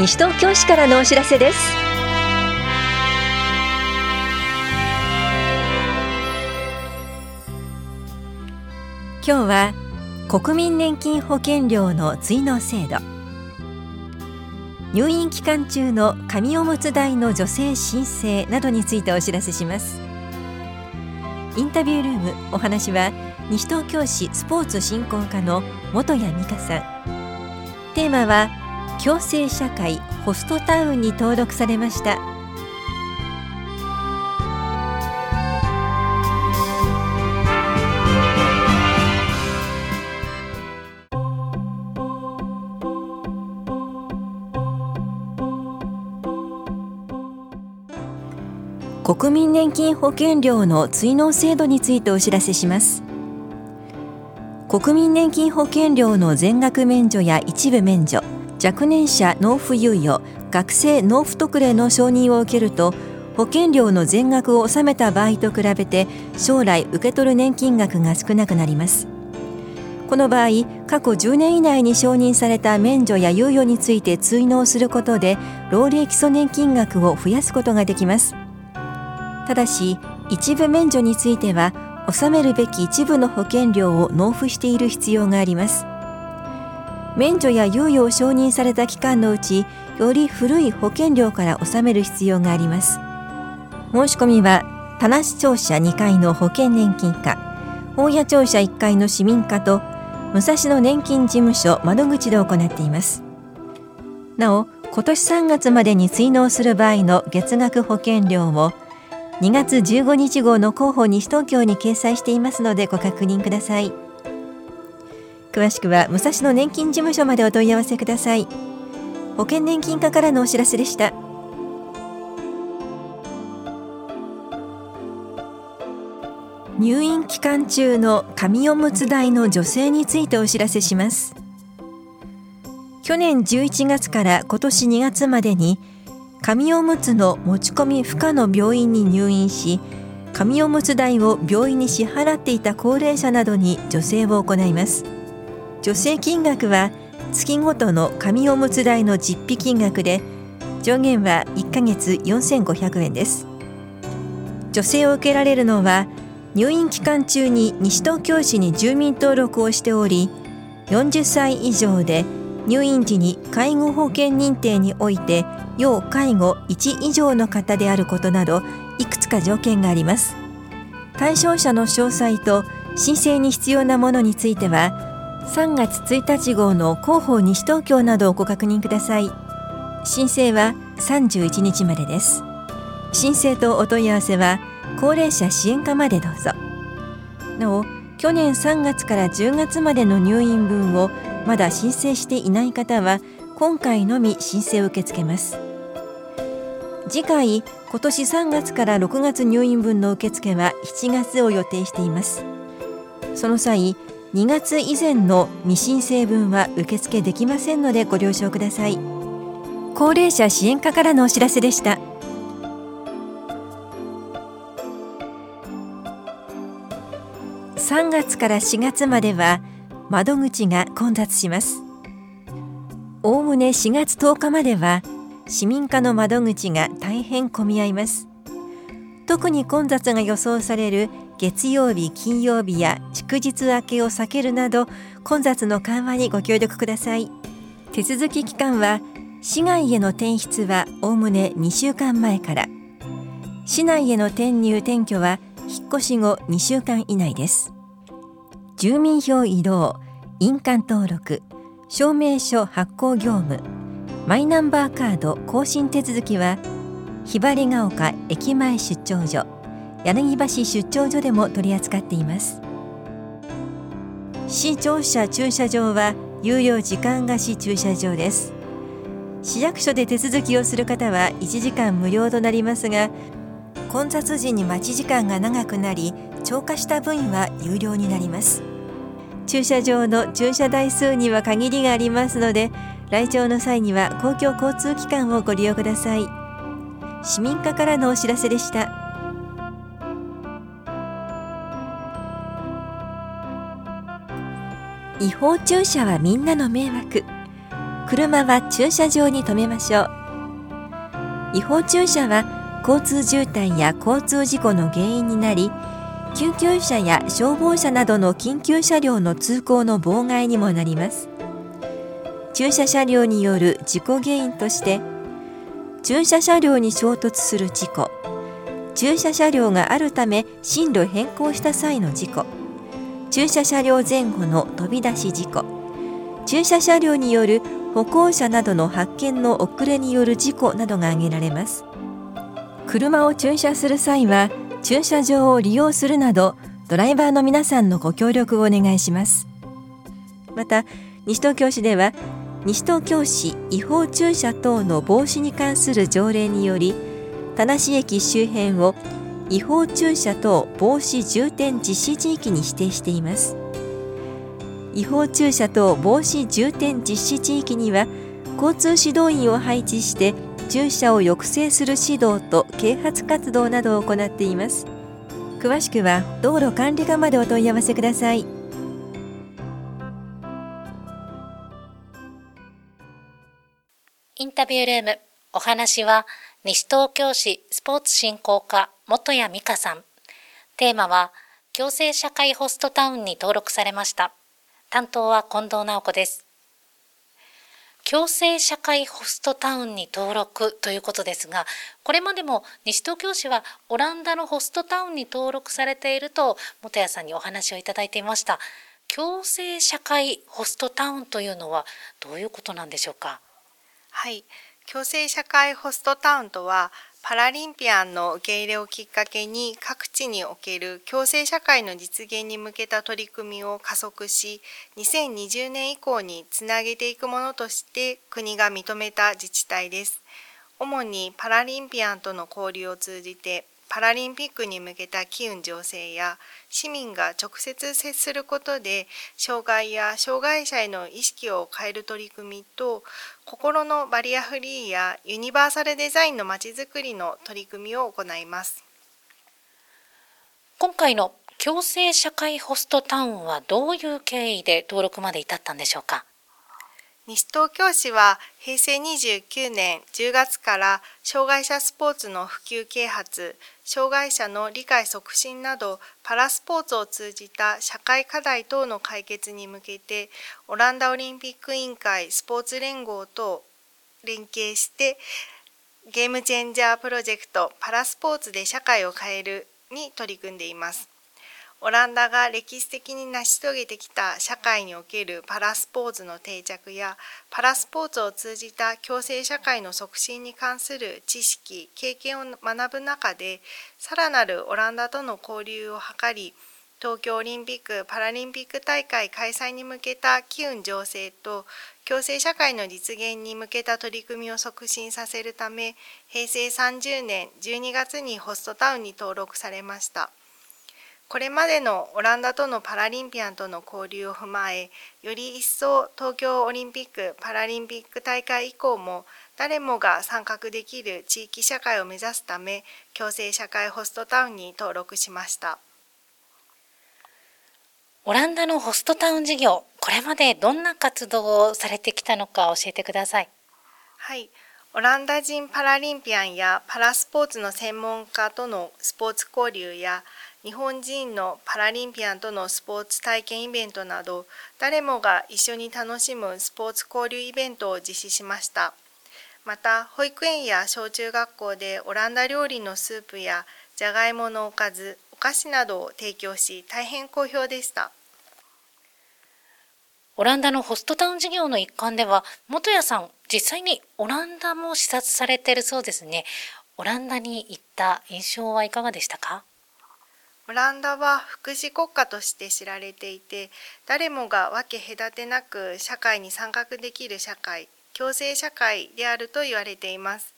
西東京市からのお知らせです。今日は国民年金保険料の追納制度。入院期間中の紙おむつ代の女性申請などについてお知らせします。インタビュールームお話は西東京市スポーツ振興課の本谷美香さん。テーマは共生社会ホストタウンに登録されました。国民年金保険料の追納制度についてお知らせします。国民年金保険料の全額免除や一部免除。若年者納付猶予学生納付特例の承認を受けると保険料の全額を納めた場合と比べて将来受け取る年金額が少なくなります。この場合過去10年以内に承認された免除や猶予について追納することで老齢基礎年金額を増やすことができます。ただし一部免除については納めるべき一部の保険料を納付している必要があります。免除や猶予を承認された期間のうちより古い保険料から納める必要があります。申し込みは田無庁舎2階の保険年金課本屋庁舎1階の市民課と武蔵野年金事務所窓口で行っています。なお今年3月までに追納する場合の月額保険料を2月15日号の広報西東京に掲載していますのでご確認ください。詳しくは武蔵野年金事務所までお問い合わせください。保険年金課からのお知らせでした。入院期間中の紙おむつ代の女性についてお知らせします。去年11月から今年2月までに紙おむつの持ち込み不可の病院に入院し紙おむつ代を病院に支払っていた高齢者などに助成を行います。助成金額は月ごとの紙おむつ代の実費金額で上限は1ヶ月4500円です。助成を受けられるのは入院期間中に西東京市に住民登録をしており40歳以上で入院時に介護保険認定において要介護1以上の方であることなどいくつか条件があります。対象者の詳細と申請に必要なものについては3月1日号の広報西東京などをご確認ください。申請は31日までです。申請とお問い合わせは高齢者支援課までどうぞ。なお去年3月から10月までの入院分をまだ申請していない方は今回のみ申請を受け付けます。次回今年3月から6月入院分の受付は7月を予定しています。その際2月以前の未申請分は受付できませんのでご了承ください。高齢者支援課からのお知らせでした。3月から4月までは窓口が混雑します。おおむね4月10日までは市民課の窓口が大変混み合います。特に混雑が予想される月曜日金曜日や祝日明けを避けるなど混雑の緩和にご協力ください。手続き期間は市外への転出はおおむね2週間前から。市内への転入転居は引っ越し後2週間以内です。住民票移動印鑑登録証明書発行業務マイナンバーカード更新手続きはひばりが丘駅前出張所。柳橋出張所でも取り扱っています。市庁舎駐車場は有料時間貸し駐車場です。市役所で手続きをする方は1時間無料となりますが混雑時に待ち時間が長くなり超過した分は有料になります。駐車場の駐車台数には限りがありますので来庁の際には公共交通機関をご利用ください。市民課からのお知らせでした。違法駐車はみんなの迷惑。車は駐車場に停めましょう。違法駐車は交通渋滞や交通事故の原因になり救急車や消防車などの緊急車両の通行の妨害にもなります。駐車車両による事故原因として駐車車両に衝突する事故。駐車車両があるため進路変更した際の事故。駐車車両前後の飛び出し事故。駐車車両による歩行者などの発見の遅れによる事故などが挙げられます。車を駐車する際は駐車場を利用するなどドライバーの皆さんのご協力をお願いします。また西東京市では西東京市違法駐車等の防止に関する条例により田無駅周辺を違法駐車等防止重点実施地域に指定しています。違法駐車等防止重点実施地域には交通指導員を配置して駐車を抑制する指導と啓発活動などを行っています。詳しくは道路管理課までお問い合わせください。インタビュールーム。お話は、西東京市スポーツ振興課。元谷美香さん。テーマは、共生社会ホストタウンに登録されました。担当は近藤直子です。共生社会ホストタウンに登録ということですが、これまでも西東京市はオランダのホストタウンに登録されていると元谷さんにお話をいただいていました。共生社会ホストタウンというのはどういうことなんでしょうか？はい共生社会ホストタウンとはパラリンピアンの受け入れをきっかけに各地における共生社会の実現に向けた取り組みを加速し2020年以降につなげていくものとして国が認めた自治体です。主にパラリンピアンとの交流を通じてパラリンピックに向けた機運醸成や市民が直接接することで障害や障害者への意識を変える取り組みと心のバリアフリーやユニバーサルデザインのまちづくりの取り組みを行います。今回の共生社会ホストタウンはどういう経緯で登録まで至ったんでしょうか？西東京市は平成29年10月から障害者スポーツの普及啓発、障害者の理解促進などパラスポーツを通じた社会課題等の解決に向けてオランダオリンピック委員会スポーツ連合と連携してゲームチェンジャープロジェクトパラスポーツで社会を変えるに取り組んでいます。オランダが歴史的に成し遂げてきた社会におけるパラスポーツの定着やパラスポーツを通じた共生社会の促進に関する知識経験を学ぶ中でさらなるオランダとの交流を図り東京オリンピック・パラリンピック大会開催に向けた機運醸成と共生社会の実現に向けた取り組みを促進させるため平成30年12月にホストタウンに登録されました。これまでのオランダとのパラリンピアンとの交流を踏まえより一層東京オリンピック・パラリンピック大会以降も誰もが参画できる地域社会を目指すため共生社会ホストタウンに登録しました。オランダのホストタウン事業これまでどんな活動をされてきたのか教えてください。はい。オランダ人パラリンピアンやパラスポーツの専門家とのスポーツ交流や日本人のパラリンピアンとのスポーツ体験イベントなど誰もが一緒に楽しむスポーツ交流イベントを実施しました。また保育園や小中学校でオランダ料理のスープやじゃがいものおかずお菓子などを提供し大変好評でした。オランダのホストタウン事業の一環では元谷さん実際にオランダも視察されているそうですね。オランダに行った印象はいかがでしたか？オランダは福祉国家として知られていて誰もが分け隔てなく社会に参画できる社会共生社会であると言われています。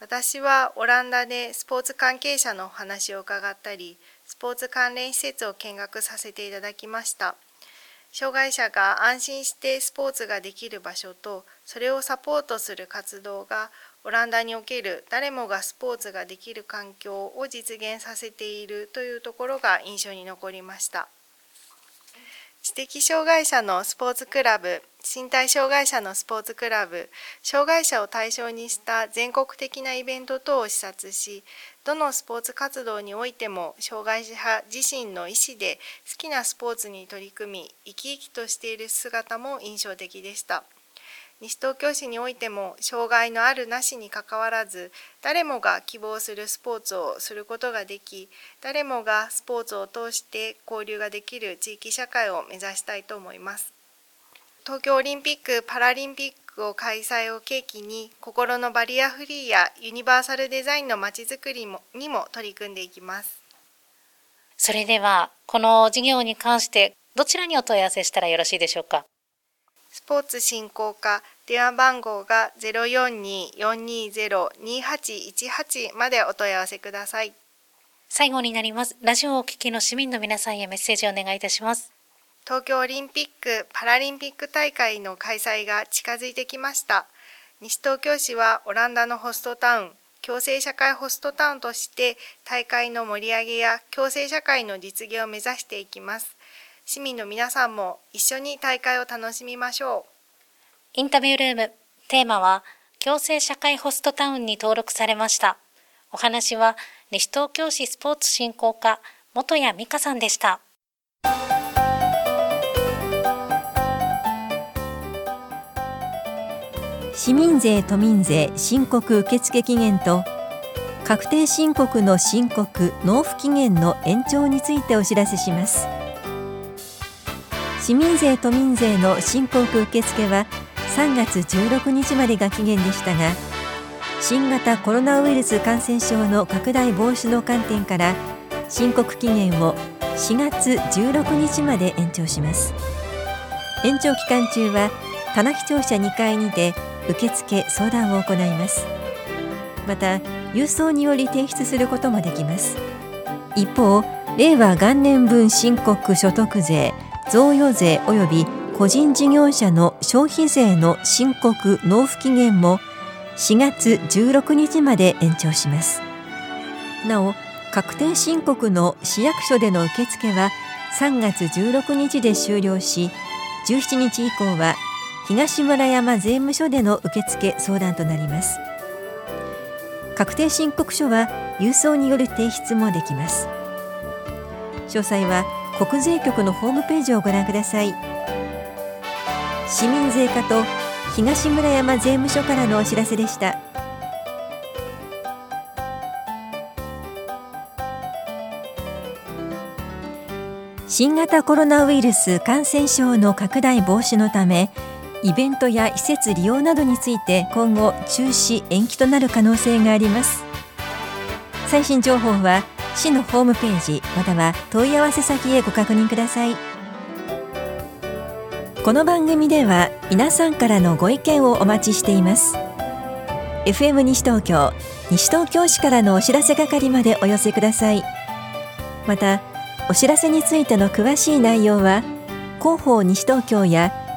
私はオランダでスポーツ関係者のお話を伺ったりスポーツ関連施設を見学させていただきました。障害者が安心してスポーツができる場所とそれをサポートする活動がオランダにおける誰もがスポーツができる環境を実現させているというところが印象に残りました。知的障害者のスポーツクラブ身体障害者のスポーツクラブ障害者を対象にした全国的なイベント等を視察しどのスポーツ活動においても障害者自身の意思で好きなスポーツに取り組み生き生きとしている姿も印象的でした。西東京市においても障害のあるなしにかかわらず誰もが希望するスポーツをすることができ誰もがスポーツを通して交流ができる地域社会を目指したいと思います。東京オリンピック・パラリンピックを開催を契機に心のバリアフリーやユニバーサルデザインのまちづくりもにも取り組んでいきます。それではこの事業に関してどちらにお問い合わせしたらよろしいでしょうか？スポーツ振興課電話番号が042-420-2818までお問い合わせください。最後になります。ラジオをお聞きの市民の皆さんへメッセージをお願いいたします東京オリンピック・パラリンピック大会の開催が近づいてきました。西東京市はオランダのホストタウン、共生社会ホストタウンとして大会の盛り上げや共生社会の実現を目指していきます。市民の皆さんも一緒に大会を楽しみましょう。インタビュールーム、テーマは共生社会ホストタウンに登録されました。お話は西東京市スポーツ振興課元谷美香さんでした。市民税都民税申告受付期限と確定申告の申告納付期限の延長についてお知らせします。市民税都民税の申告受付は3月16日までが期限でしたが新型コロナウイルス感染症の拡大防止の観点から申告期限を4月16日まで延長します。延長期間中は棚視庁舎2階にて受付相談を行います。また郵送により提出することもできます。一方令和元年分申告所得税贈与税及び個人事業者の消費税の申告納付期限も4月16日まで延長します。なお確定申告の市役所での受付は3月16日で終了し17日以降は東村山税務署での受付相談となります。確定申告書は郵送による提出もできます。詳細は国税局のホームページをご覧ください。市民税課と東村山税務署からのお知らせでした。新型コロナウイルス感染症の拡大防止のためイベントや施設利用などについて今後中止延期となる可能性があります。最新情報は市のホームページまたは問い合わせ先へご確認ください。この番組では皆さんからのご意見をお待ちしています。FM 西東京西東京市からのお知らせ係までお寄せください。またお知らせについての詳しい内容は広報西東京や